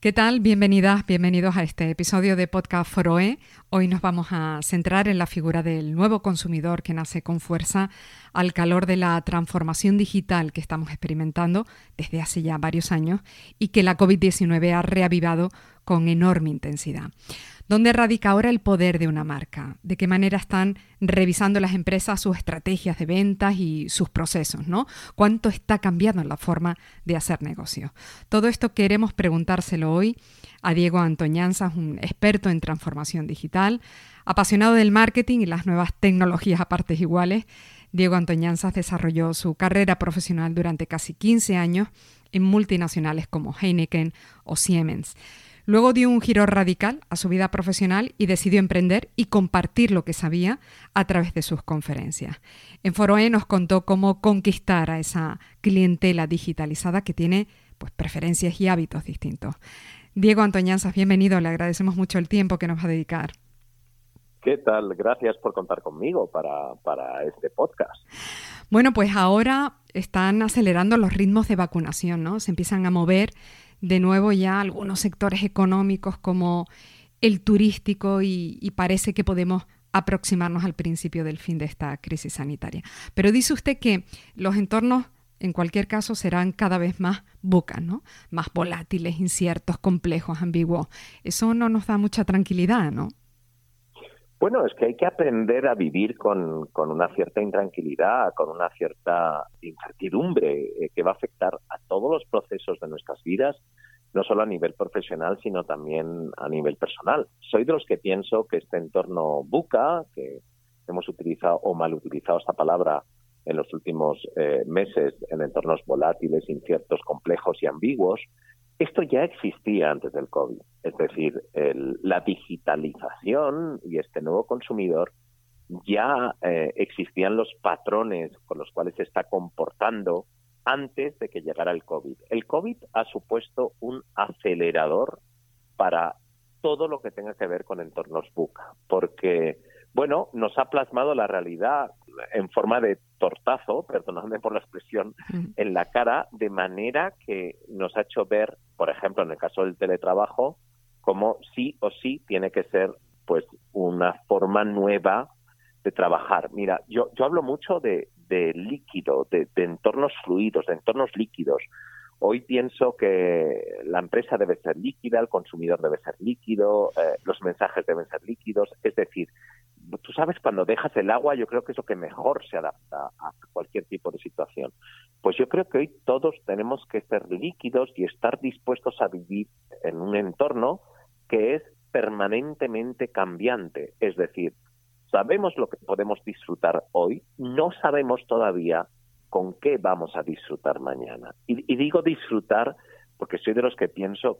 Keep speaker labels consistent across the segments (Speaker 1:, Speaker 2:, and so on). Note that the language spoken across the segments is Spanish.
Speaker 1: ¿Qué tal? Bienvenidas, bienvenidos a este episodio de Podcast Foroe. Hoy nos vamos a centrar en la figura del nuevo consumidor que nace con fuerza al calor de la transformación digital que estamos experimentando desde hace ya varios años y que la COVID-19 ha reavivado con enorme intensidad. ¿Dónde radica ahora el poder de una marca? ¿De qué manera están revisando las empresas sus estrategias de ventas y sus procesos? ¿no? ¿Cuánto está cambiando la forma de hacer negocio? Todo esto queremos preguntárselo hoy a Diego Antoñanzas, un experto en transformación digital, apasionado del marketing y las nuevas tecnologías a partes iguales. Diego Antoñanzas desarrolló su carrera profesional durante casi 15 años en multinacionales como Heineken o Siemens. Luego dio un giro radical a su vida profesional y decidió emprender y compartir lo que sabía a través de sus conferencias. En Foroe nos contó cómo conquistar a esa clientela digitalizada que tiene pues, preferencias y hábitos distintos. Diego Antoñanzas, bienvenido, le agradecemos mucho el tiempo que nos va a dedicar.
Speaker 2: ¿Qué tal? Gracias por contar conmigo para, para este podcast.
Speaker 1: Bueno, pues ahora están acelerando los ritmos de vacunación, ¿no? Se empiezan a mover de nuevo ya algunos sectores económicos como el turístico y, parece que podemos aproximarnos al principio del fin de esta crisis sanitaria. Pero dice usted que los entornos en cualquier caso serán cada vez más bucas, ¿no? Más volátiles, inciertos, complejos, ambiguos. Eso no nos da mucha tranquilidad, ¿no?
Speaker 2: Bueno, es que hay que aprender a vivir con, con una cierta intranquilidad, con una cierta incertidumbre eh, que va a afectar a todos los procesos de nuestras vidas, no solo a nivel profesional, sino también a nivel personal. Soy de los que pienso que este entorno buca, que hemos utilizado o mal utilizado esta palabra en los últimos eh, meses en entornos volátiles, inciertos, complejos y ambiguos, esto ya existía antes del COVID, es decir, la digitalización y este nuevo consumidor ya eh, existían los patrones con los cuales se está comportando antes de que llegara el COVID. El COVID ha supuesto un acelerador para todo lo que tenga que ver con entornos buca, porque bueno, nos ha plasmado la realidad en forma de tortazo, perdonadme por la expresión, en la cara, de manera que nos ha hecho ver, por ejemplo, en el caso del teletrabajo, como sí o sí tiene que ser pues una forma nueva de trabajar. Mira, yo, yo hablo mucho de, de líquido, de, de entornos fluidos, de entornos líquidos. Hoy pienso que la empresa debe ser líquida, el consumidor debe ser líquido, eh, los mensajes deben ser líquidos. Es decir, tú sabes, cuando dejas el agua, yo creo que es lo que mejor se adapta a cualquier tipo de situación. Pues yo creo que hoy todos tenemos que ser líquidos y estar dispuestos a vivir en un entorno que es permanentemente cambiante. Es decir, sabemos lo que podemos disfrutar hoy, no sabemos todavía con qué vamos a disfrutar mañana. Y, digo disfrutar porque soy de los que pienso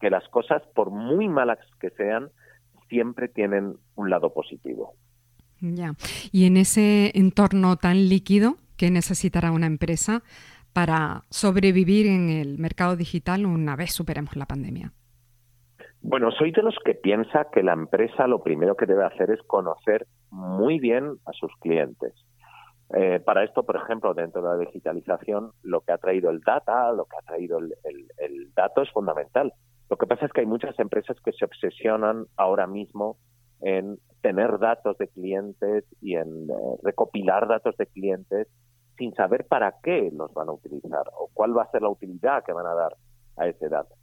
Speaker 2: que las cosas, por muy malas que sean, siempre tienen un lado positivo.
Speaker 1: Ya. Y en ese entorno tan líquido que necesitará una empresa para sobrevivir en el mercado digital una vez superemos la pandemia.
Speaker 2: Bueno, soy de los que piensa que la empresa lo primero que debe hacer es conocer muy bien a sus clientes. Eh, para esto, por ejemplo, dentro de la digitalización, lo que ha traído el data, lo que ha traído el, dato es fundamental. Lo que pasa es que hay muchas empresas que se obsesionan ahora mismo en tener datos de clientes y en eh, recopilar datos de clientes sin saber para qué los van a utilizar o cuál va a ser la utilidad que van a dar a ese dato.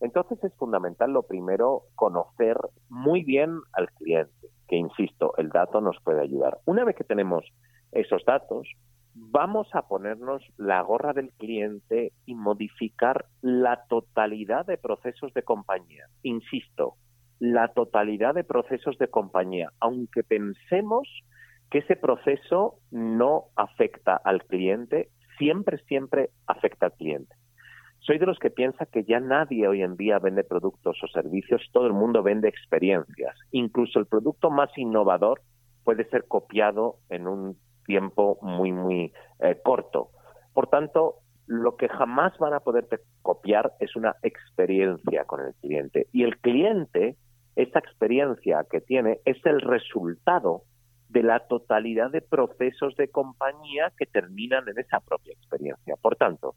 Speaker 2: Entonces es fundamental lo primero conocer muy bien al cliente, que insisto, el dato nos puede ayudar. Una vez que tenemos esos datos, vamos a ponernos la gorra del cliente y modificar la totalidad de procesos de compañía. Insisto, la totalidad de procesos de compañía, aunque pensemos que ese proceso no afecta al cliente, siempre, siempre afecta al cliente. Soy de los que piensa que ya nadie hoy en día vende productos o servicios, todo el mundo vende experiencias. Incluso el producto más innovador puede ser copiado en un tiempo muy, muy eh, corto. Por tanto, lo que jamás van a poder copiar es una experiencia con el cliente. Y el cliente, esa experiencia que tiene, es el resultado de la totalidad de procesos de compañía que terminan en esa propia experiencia. Por tanto,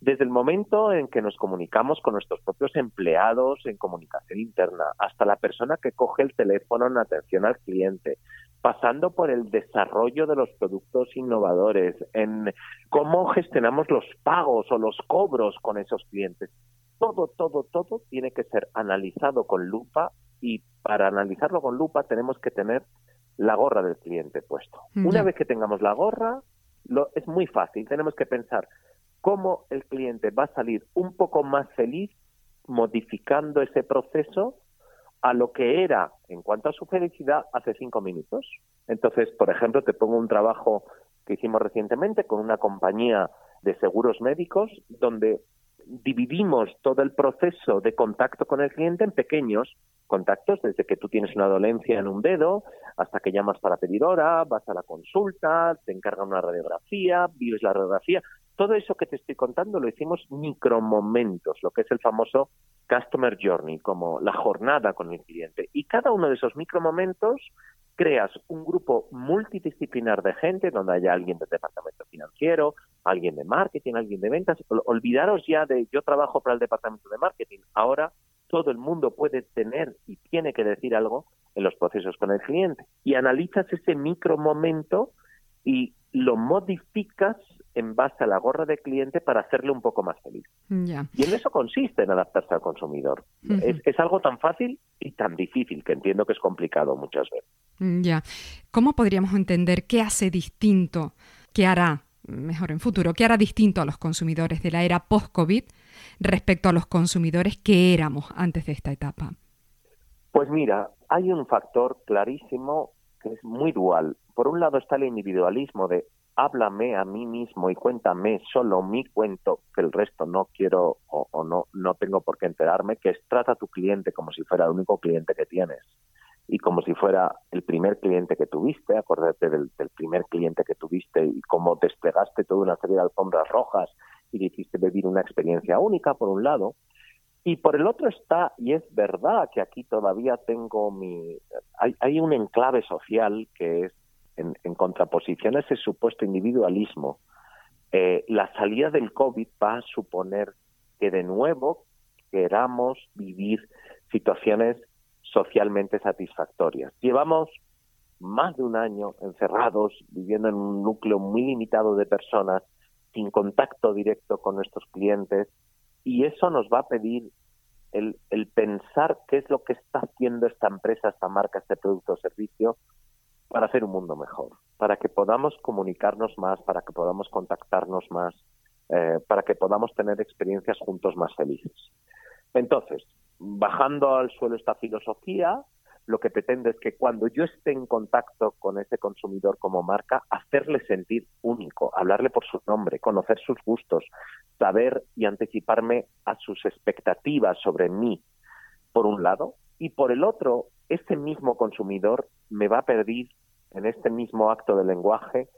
Speaker 2: desde el momento en que nos comunicamos con nuestros propios empleados en comunicación interna, hasta la persona que coge el teléfono en atención al cliente, pasando por el desarrollo de los productos innovadores, en cómo gestionamos los pagos o los cobros con esos clientes. Todo, todo, todo tiene que ser analizado con lupa y para analizarlo con lupa tenemos que tener la gorra del cliente puesto. Una vez que tengamos la gorra, lo, es muy fácil. Tenemos que pensar cómo el cliente va a salir un poco más feliz modificando ese proceso a lo que era en cuanto a su felicidad hace cinco minutos. Entonces, por ejemplo, te pongo un trabajo que hicimos recientemente con una compañía de seguros médicos donde dividimos todo el proceso de contacto con el cliente en pequeños contactos, desde que tú tienes una dolencia en un dedo hasta que llamas para pedir hora, vas a la consulta, te encargan una radiografía, vives la radiografía. Todo eso que te estoy contando lo hicimos micromomentos, lo que es el famoso Customer Journey, como la jornada con el cliente. Y cada uno de esos micromomentos creas un grupo multidisciplinar de gente donde haya alguien del departamento financiero, alguien de marketing, alguien de ventas. Olvidaros ya de yo trabajo para el departamento de marketing. Ahora todo el mundo puede tener y tiene que decir algo en los procesos con el cliente. Y analizas ese micro momento y lo modificas en base a la gorra del cliente para hacerle un poco más feliz. Y en eso consiste en adaptarse al consumidor. es, es, algo tan fácil y tan difícil que entiendo que es complicado muchas veces.
Speaker 1: Ya. ¿Cómo podríamos entender qué hace distinto, qué hará mejor en futuro, qué hará distinto a los consumidores de la era post-COVID respecto a los consumidores que éramos antes de esta etapa?
Speaker 2: Pues mira, hay un factor clarísimo que es muy dual. Por un lado está el individualismo de háblame a mí mismo y cuéntame solo mi cuento, que el resto no quiero o, no, no tengo por qué enterarme, que es trata a tu cliente como si fuera el único cliente que tienes y como si fuera el primer cliente que tuviste, acuérdate del, del primer cliente que tuviste y cómo desplegaste toda una serie de alfombras rojas y le hiciste vivir una experiencia única, por un lado, y por el otro está, y es verdad que aquí todavía tengo mi... Hay, hay un enclave social que es en, contraposición a ese supuesto individualismo. Eh, la salida del COVID va a suponer que de nuevo queramos vivir situaciones socialmente satisfactorias. Llevamos más de un año encerrados, viviendo en un núcleo muy limitado de personas sin contacto directo con nuestros clientes y eso nos va a pedir el, el, pensar qué es lo que está haciendo esta empresa, esta marca, este producto o servicio para hacer un mundo mejor, para que podamos comunicarnos más, para que podamos contactarnos más, eh, para que podamos tener experiencias juntos más felices. Entonces, bajando al suelo esta filosofía, lo que pretende es que cuando yo esté en contacto con ese consumidor como marca, hacerle sentir único, hablarle por su nombre, conocer sus gustos, saber y anticiparme a sus expectativas sobre mí, por un lado, y por el otro, ese mismo consumidor me va a pedir en este mismo acto de lenguaje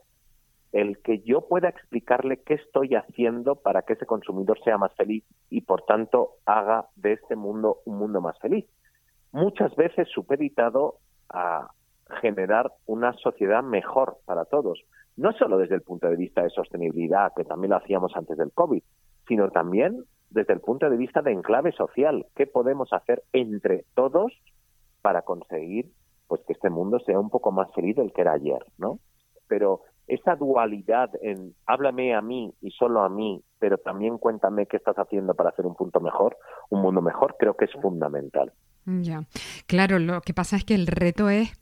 Speaker 2: el que yo pueda explicarle qué estoy haciendo para que ese consumidor sea más feliz y por tanto haga de este mundo un mundo más feliz muchas veces supeditado a generar una sociedad mejor para todos, no solo desde el punto de vista de sostenibilidad, que también lo hacíamos antes del COVID, sino también desde el punto de vista de enclave social, qué podemos hacer entre todos para conseguir pues que este mundo sea un poco más feliz del que era ayer, ¿no? Pero esa dualidad en háblame a mí y solo a mí, pero también cuéntame qué estás haciendo para hacer un punto mejor, un mundo mejor, creo que es fundamental.
Speaker 1: Ya, claro, lo que pasa es que el reto es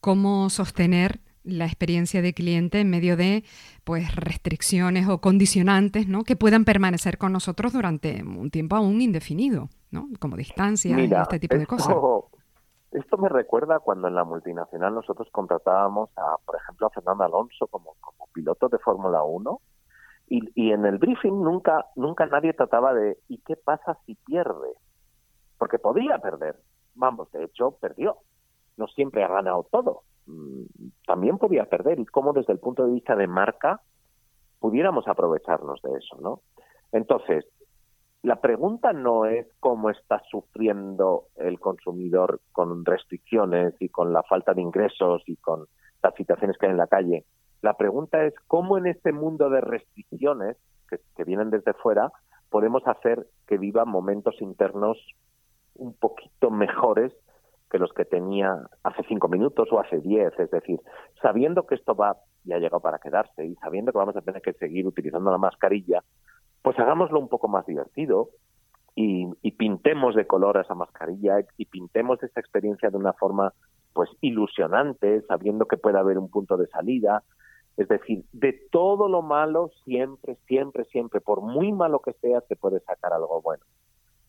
Speaker 1: cómo sostener la experiencia de cliente en medio de pues restricciones o condicionantes ¿no? que puedan permanecer con nosotros durante un tiempo aún indefinido, ¿no? como distancia y este tipo de cosas.
Speaker 2: Esto me recuerda cuando en la multinacional nosotros contratábamos a, por ejemplo, a Fernando Alonso como, piloto de Fórmula 1 y, y en el briefing nunca, nunca nadie trataba de ¿y qué pasa si pierde? Porque podía perder. Vamos, de hecho, perdió. No siempre ha ganado todo. mm, también podía perder y cómo desde el punto de vista de marca pudiéramos aprovecharnos de eso, ¿no? Entonces, la pregunta no es cómo está sufriendo el consumidor con restricciones y con la falta de ingresos y con las situaciones que hay en la calle. La pregunta es cómo en este mundo de restricciones que, vienen desde fuera podemos hacer que viva momentos internos un poquito mejores que los que tenía hace cinco minutos o hace diez. Es decir, sabiendo que esto va y ha llegado para quedarse y sabiendo que vamos a tener que seguir utilizando la mascarilla, pues hagámoslo un poco más divertido y, y pintemos de color esa mascarilla y pintemos esta experiencia de una forma pues ilusionante, sabiendo que puede haber un punto de salida. Es decir, de todo lo malo, siempre, siempre, siempre, por muy malo que sea, se puede sacar algo bueno.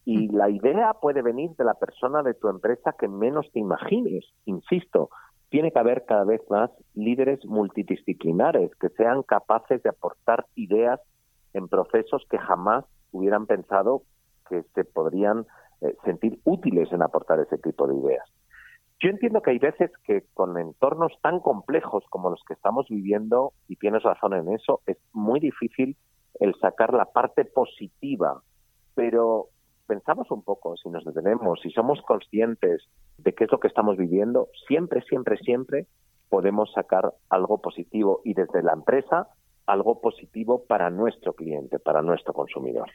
Speaker 2: Y la idea puede venir de la persona de tu empresa que menos te imagines. Insisto, tiene que haber cada vez más líderes multidisciplinares que sean capaces de aportar ideas en procesos que jamás hubieran pensado que se podrían eh, sentir útiles en aportar ese tipo de ideas. Yo entiendo que hay veces que con entornos tan complejos como los que estamos viviendo, y tienes razón en eso, es muy difícil el sacar la parte positiva, pero pensamos un poco, si nos detenemos, si somos conscientes de qué es lo que estamos viviendo, siempre, siempre, siempre podemos sacar algo positivo y desde la empresa algo positivo para nuestro cliente, para nuestro consumidor.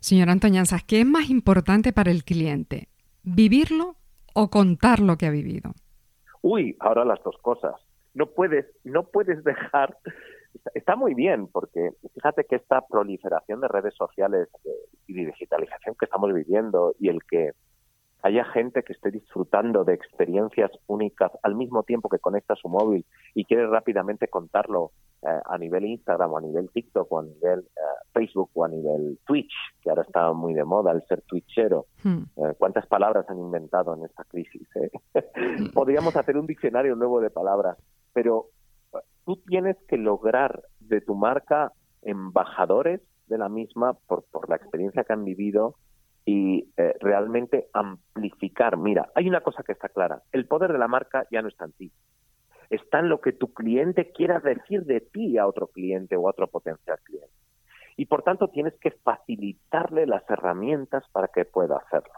Speaker 1: Señor Antoñanzas, ¿qué es más importante para el cliente? ¿Vivirlo o contar lo que ha vivido?
Speaker 2: Uy, ahora las dos cosas. No puedes, no puedes dejar está muy bien porque fíjate que esta proliferación de redes sociales y de digitalización que estamos viviendo y el que haya gente que esté disfrutando de experiencias únicas al mismo tiempo que conecta su móvil y quiere rápidamente contarlo eh, a nivel Instagram o a nivel TikTok o a nivel eh, Facebook o a nivel Twitch, que ahora está muy de moda el ser twitchero. Hmm. Eh, ¿Cuántas palabras han inventado en esta crisis? Podríamos hacer un diccionario nuevo de palabras, pero tú tienes que lograr de tu marca embajadores de la misma por, por la experiencia que han vivido y eh, realmente amplificar. Mira, hay una cosa que está clara, el poder de la marca ya no está en ti, está en lo que tu cliente quiera decir de ti a otro cliente o a otro potencial cliente. Y por tanto tienes que facilitarle las herramientas para que pueda hacerlo.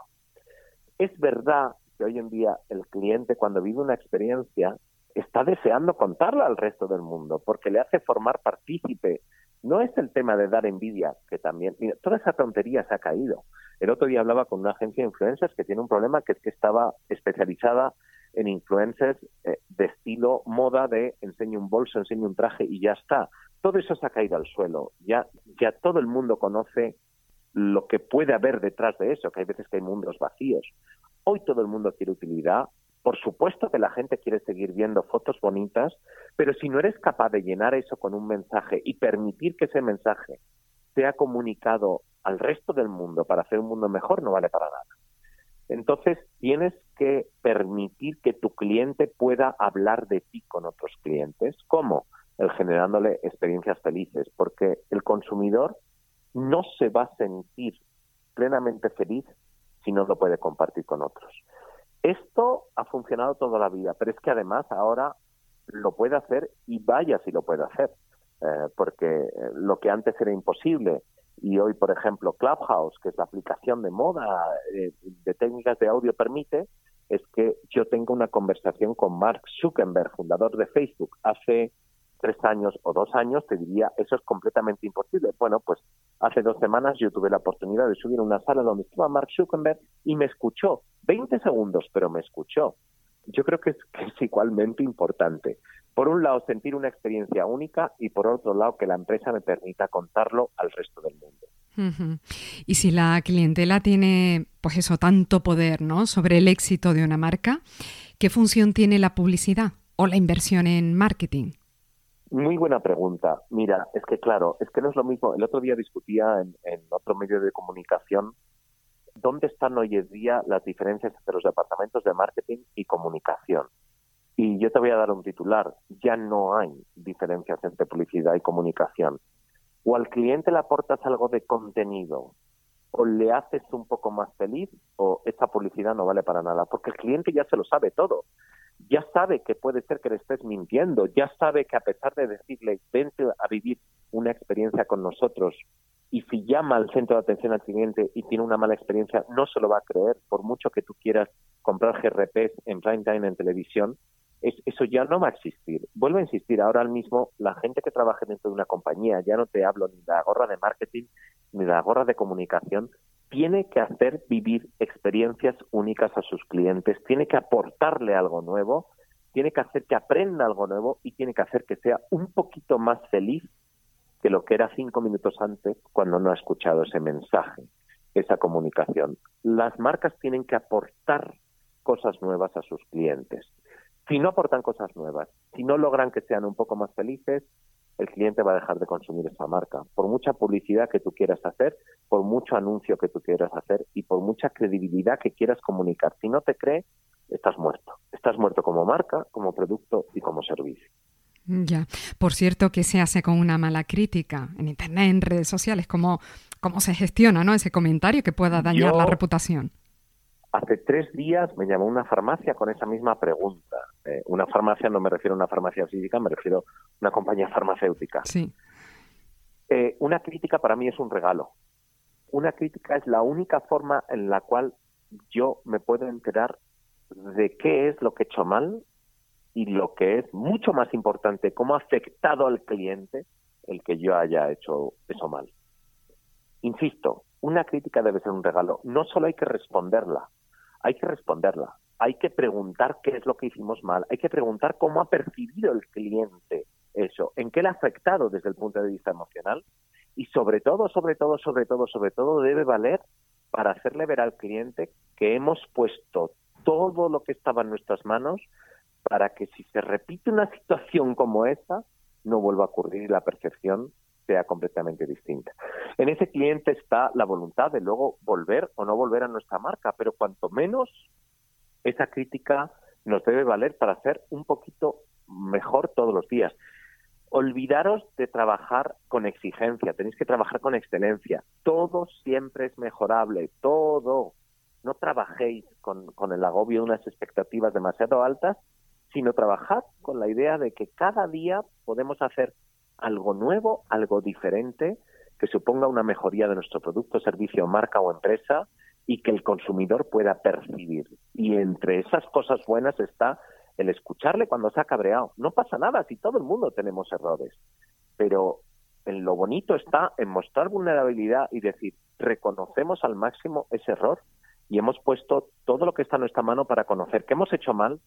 Speaker 2: Es verdad que hoy en día el cliente cuando vive una experiencia está deseando contarla al resto del mundo, porque le hace formar partícipe. No es el tema de dar envidia, que también, mira, toda esa tontería se ha caído. El otro día hablaba con una agencia de influencers que tiene un problema que es que estaba especializada en influencers eh, de estilo moda de enseño un bolso, enseño un traje y ya está. Todo eso se ha caído al suelo. Ya, ya todo el mundo conoce lo que puede haber detrás de eso, que hay veces que hay mundos vacíos. Hoy todo el mundo quiere utilidad, por supuesto que la gente quiere seguir viendo fotos bonitas, pero si no eres capaz de llenar eso con un mensaje y permitir que ese mensaje sea comunicado al resto del mundo para hacer un mundo mejor, no vale para nada. Entonces tienes que permitir que tu cliente pueda hablar de ti con otros clientes. ¿Cómo? El generándole experiencias felices, porque el consumidor no se va a sentir plenamente feliz si no lo puede compartir con otros. Esto ha funcionado toda la vida, pero es que además ahora lo puede hacer y vaya si lo puede hacer, eh, porque eh, lo que antes era imposible y hoy, por ejemplo, Clubhouse, que es la aplicación de moda eh, de técnicas de audio, permite, es que yo tengo una conversación con Mark Zuckerberg, fundador de Facebook, hace tres años o dos años, te diría, eso es completamente imposible. Bueno, pues hace dos semanas yo tuve la oportunidad de subir a una sala donde estaba Mark Zuckerberg y me escuchó 20 segundos, pero me escuchó. Yo creo que es, igualmente importante. Por un lado, sentir una experiencia única y por otro lado, que la empresa me permita contarlo al resto del mundo.
Speaker 1: Y si la clientela tiene, pues eso, tanto poder, ¿no? Sobre el éxito de una marca, ¿qué función tiene la publicidad o la inversión en marketing?
Speaker 2: Muy buena pregunta. Mira, es que claro, es que no es lo mismo. El otro día discutía en, en otro medio de comunicación dónde están hoy en día las diferencias entre los departamentos de marketing y comunicación. Y yo te voy a dar un titular, ya no hay diferencias entre publicidad y comunicación. O al cliente le aportas algo de contenido, o le haces un poco más feliz, o esa publicidad no vale para nada, porque el cliente ya se lo sabe todo. ya sabe que puede ser que le estés mintiendo, ya sabe que a pesar de decirle, vente a vivir una experiencia con nosotros, y si llama al centro de atención al cliente y tiene una mala experiencia, no se lo va a creer, por mucho que tú quieras comprar GRPs en prime time en televisión, eso ya no va a existir. Vuelvo a insistir, ahora mismo la gente que trabaja dentro de una compañía, ya no te hablo ni de la gorra de marketing ni de la gorra de comunicación, tiene que hacer vivir experiencias únicas a sus clientes, tiene que aportarle algo nuevo, tiene que hacer que aprenda algo nuevo y tiene que hacer que sea un poquito más feliz que lo que era cinco minutos antes cuando no ha escuchado ese mensaje, esa comunicación. Las marcas tienen que aportar cosas nuevas a sus clientes. Si no aportan cosas nuevas, si no logran que sean un poco más felices, el cliente va a dejar de consumir esa marca. Por mucha publicidad que tú quieras hacer, por mucho anuncio que tú quieras hacer y por mucha credibilidad que quieras comunicar. Si no te cree, estás muerto. Estás muerto como marca, como producto y como servicio.
Speaker 1: Ya. Por cierto, que se hace con una mala crítica en Internet, en redes sociales? ¿Cómo, cómo se gestiona ¿no? ese comentario que pueda dañar la reputación?
Speaker 2: Hace tres días me llamó una farmacia con esa misma pregunta. Eh, una farmacia, no me refiero a una farmacia física, me refiero a una compañía farmacéutica.
Speaker 1: Sí.
Speaker 2: Eh, una crítica para mí es un regalo. Una crítica es la única forma en la cual yo me puedo enterar de qué es lo que he hecho mal y lo que es mucho más importante, cómo ha afectado al cliente el que yo haya hecho eso mal. Insisto, una crítica debe ser un regalo. No solo hay que responderla, hay que responderla. Hay que preguntar qué es lo que hicimos mal. Hay que preguntar cómo ha percibido el cliente eso, en qué le ha afectado desde el punto de vista emocional. Y sobre todo, sobre todo, sobre todo, sobre todo, debe valer para hacerle ver al cliente que hemos puesto todo lo que estaba en nuestras manos para que si se repite una situación como esta, no vuelva a ocurrir y la percepción sea completamente distinta. En ese cliente está la voluntad de luego volver o no volver a nuestra marca, pero cuanto menos esa crítica nos debe valer para hacer un poquito mejor todos los días. Olvidaros de trabajar con exigencia, tenéis que trabajar con excelencia. Todo siempre es mejorable, todo. No trabajéis con, con el agobio de unas expectativas demasiado altas sino trabajar con la idea de que cada día podemos hacer algo nuevo, algo diferente, que suponga una mejoría de nuestro producto, servicio, marca o empresa y que el consumidor pueda percibir. Y entre esas cosas buenas está el escucharle cuando se ha cabreado. No pasa nada si todo el mundo tenemos errores, pero en lo bonito está en mostrar vulnerabilidad y decir, reconocemos al máximo ese error y hemos puesto todo lo que está en nuestra mano para conocer qué hemos hecho mal,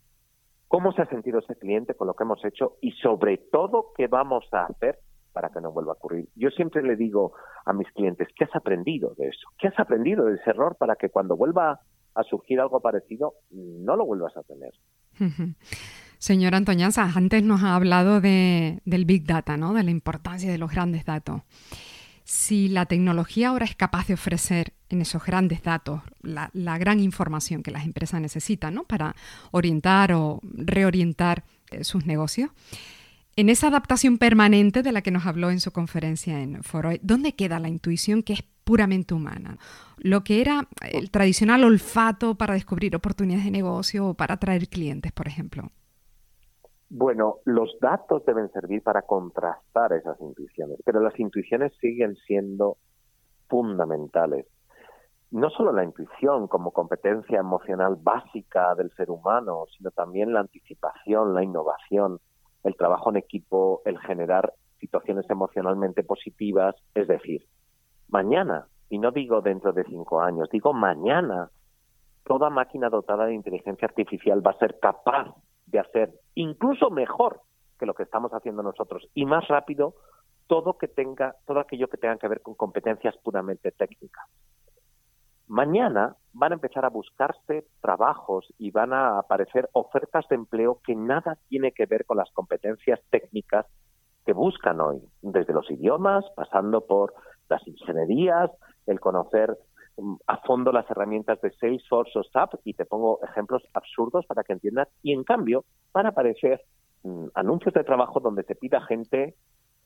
Speaker 2: cómo se ha sentido ese cliente con lo que hemos hecho y sobre todo qué vamos a hacer para que no vuelva a ocurrir. Yo siempre le digo a mis clientes, ¿qué has aprendido de eso? ¿Qué has aprendido de ese error para que cuando vuelva a surgir algo parecido no lo vuelvas a tener?
Speaker 1: Señora Antoñanza, antes nos ha hablado de, del Big Data, ¿no? de la importancia de los grandes datos si la tecnología ahora es capaz de ofrecer en esos grandes datos la, gran información que las empresas necesitan ¿no? para orientar o reorientar eh, sus negocios, en esa adaptación permanente de la que nos habló en su conferencia en Foro, ¿dónde queda la intuición que es puramente humana? Lo que era el tradicional olfato para descubrir oportunidades de negocio o para atraer clientes, por ejemplo.
Speaker 2: Bueno, los datos deben servir para contrastar esas intuiciones, pero las intuiciones siguen siendo fundamentales. No solo la intuición como competencia emocional básica del ser humano, sino también la anticipación, la innovación, el trabajo en equipo, el generar situaciones emocionalmente positivas. Es decir, mañana, y no digo dentro de cinco años, digo mañana, toda máquina dotada de inteligencia artificial va a ser capaz de hacer incluso mejor que lo que estamos haciendo nosotros y más rápido todo que tenga todo aquello que tenga que ver con competencias puramente técnicas. Mañana van a empezar a buscarse trabajos y van a aparecer ofertas de empleo que nada tiene que ver con las competencias técnicas que buscan hoy, desde los idiomas, pasando por las ingenierías, el conocer a fondo las herramientas de Salesforce o SAP y te pongo ejemplos absurdos para que entiendas. Y en cambio van a aparecer mm, anuncios de trabajo donde te pida gente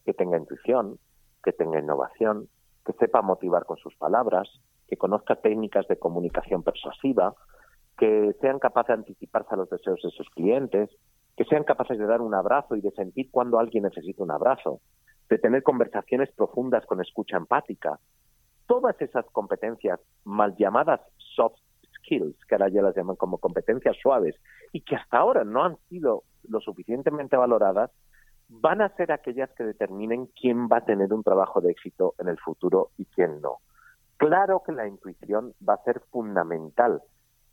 Speaker 2: que tenga intuición, que tenga innovación, que sepa motivar con sus palabras, que conozca técnicas de comunicación persuasiva, que sean capaces de anticiparse a los deseos de sus clientes, que sean capaces de dar un abrazo y de sentir cuando alguien necesita un abrazo, de tener conversaciones profundas con escucha empática. Todas esas competencias mal llamadas soft skills, que ahora ya las llaman como competencias suaves, y que hasta ahora no han sido lo suficientemente valoradas, van a ser aquellas que determinen quién va a tener un trabajo de éxito en el futuro y quién no. Claro que la intuición va a ser fundamental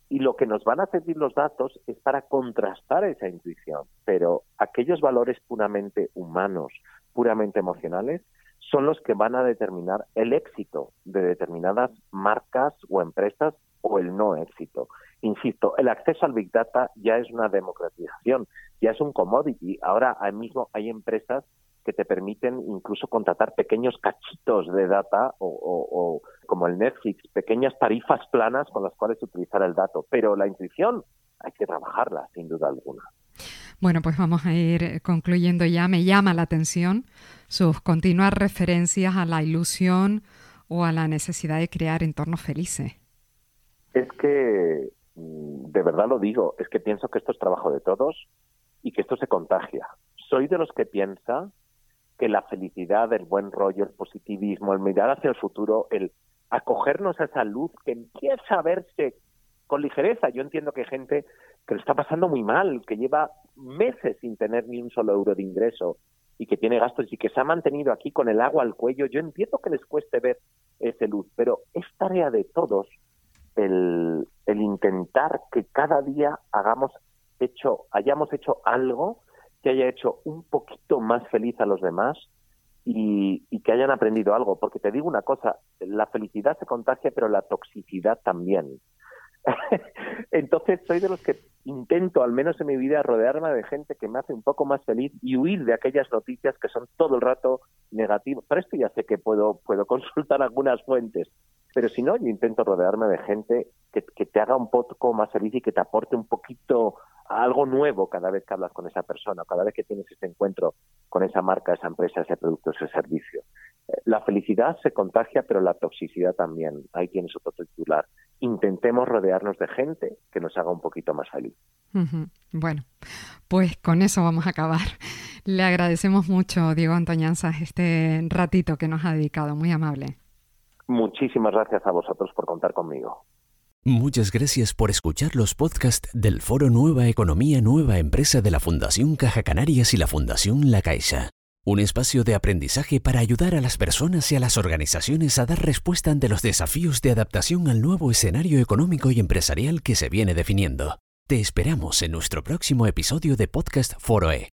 Speaker 2: y lo que nos van a servir los datos es para contrastar esa intuición, pero aquellos valores puramente humanos, puramente emocionales, son los que van a determinar el éxito de determinadas marcas o empresas o el no éxito. Insisto, el acceso al Big Data ya es una democratización, ya es un commodity. Ahora mismo hay empresas que te permiten incluso contratar pequeños cachitos de data o, como el Netflix, pequeñas tarifas planas con las cuales utilizar el dato. Pero la intuición hay que trabajarla, sin duda alguna.
Speaker 1: Bueno, pues vamos a ir concluyendo ya. Me llama la atención sus continuas referencias a la ilusión o a la necesidad de crear entornos felices.
Speaker 2: Es que, mm, de verdad lo digo, es que pienso que esto es trabajo de todos y que esto se contagia. Soy de los que piensa que la felicidad, el buen rollo, el positivismo, el mirar hacia el futuro, el acogernos a esa luz que empieza a verse con ligereza. Yo entiendo que gente que lo está pasando muy mal, que lleva meses sin tener ni un solo euro de ingreso y que tiene gastos y que se ha mantenido aquí con el agua al cuello. Yo entiendo que les cueste ver esa luz, pero es tarea de todos el intentar que cada día hagamos hecho, hayamos hecho algo que haya hecho un poquito más feliz a los demás y, que hayan aprendido algo. Porque te digo una cosa, la felicidad se contagia, pero la toxicidad también. Entonces soy de los que intento, al menos en mi vida, rodearme de gente que me hace un poco más feliz y huir de aquellas noticias que son todo el rato negativas. Para esto ya sé que puedo, puedo consultar algunas fuentes, pero si no, yo intento rodearme de gente que, que te haga un poco más feliz y que te aporte un poquito algo nuevo cada vez que hablas con esa persona, cada vez que tienes este encuentro con esa marca, esa empresa, ese producto, ese servicio. La felicidad se contagia, pero la toxicidad también. Ahí tienes otro titular. Intentemos rodearnos de gente que nos haga un poquito más feliz.
Speaker 1: Bueno, pues con eso vamos a acabar. Le agradecemos mucho, Diego Antoñanza, este ratito que nos ha dedicado. Muy amable.
Speaker 2: Muchísimas gracias a vosotros por contar conmigo.
Speaker 3: Muchas gracias por escuchar los podcasts del Foro Nueva Economía Nueva Empresa de la Fundación Caja Canarias y la Fundación La Caixa. Un espacio de aprendizaje para ayudar a las personas y a las organizaciones a dar respuesta ante los desafíos de adaptación al nuevo escenario económico y empresarial que se viene definiendo. Te esperamos en nuestro próximo episodio de Podcast Foroe.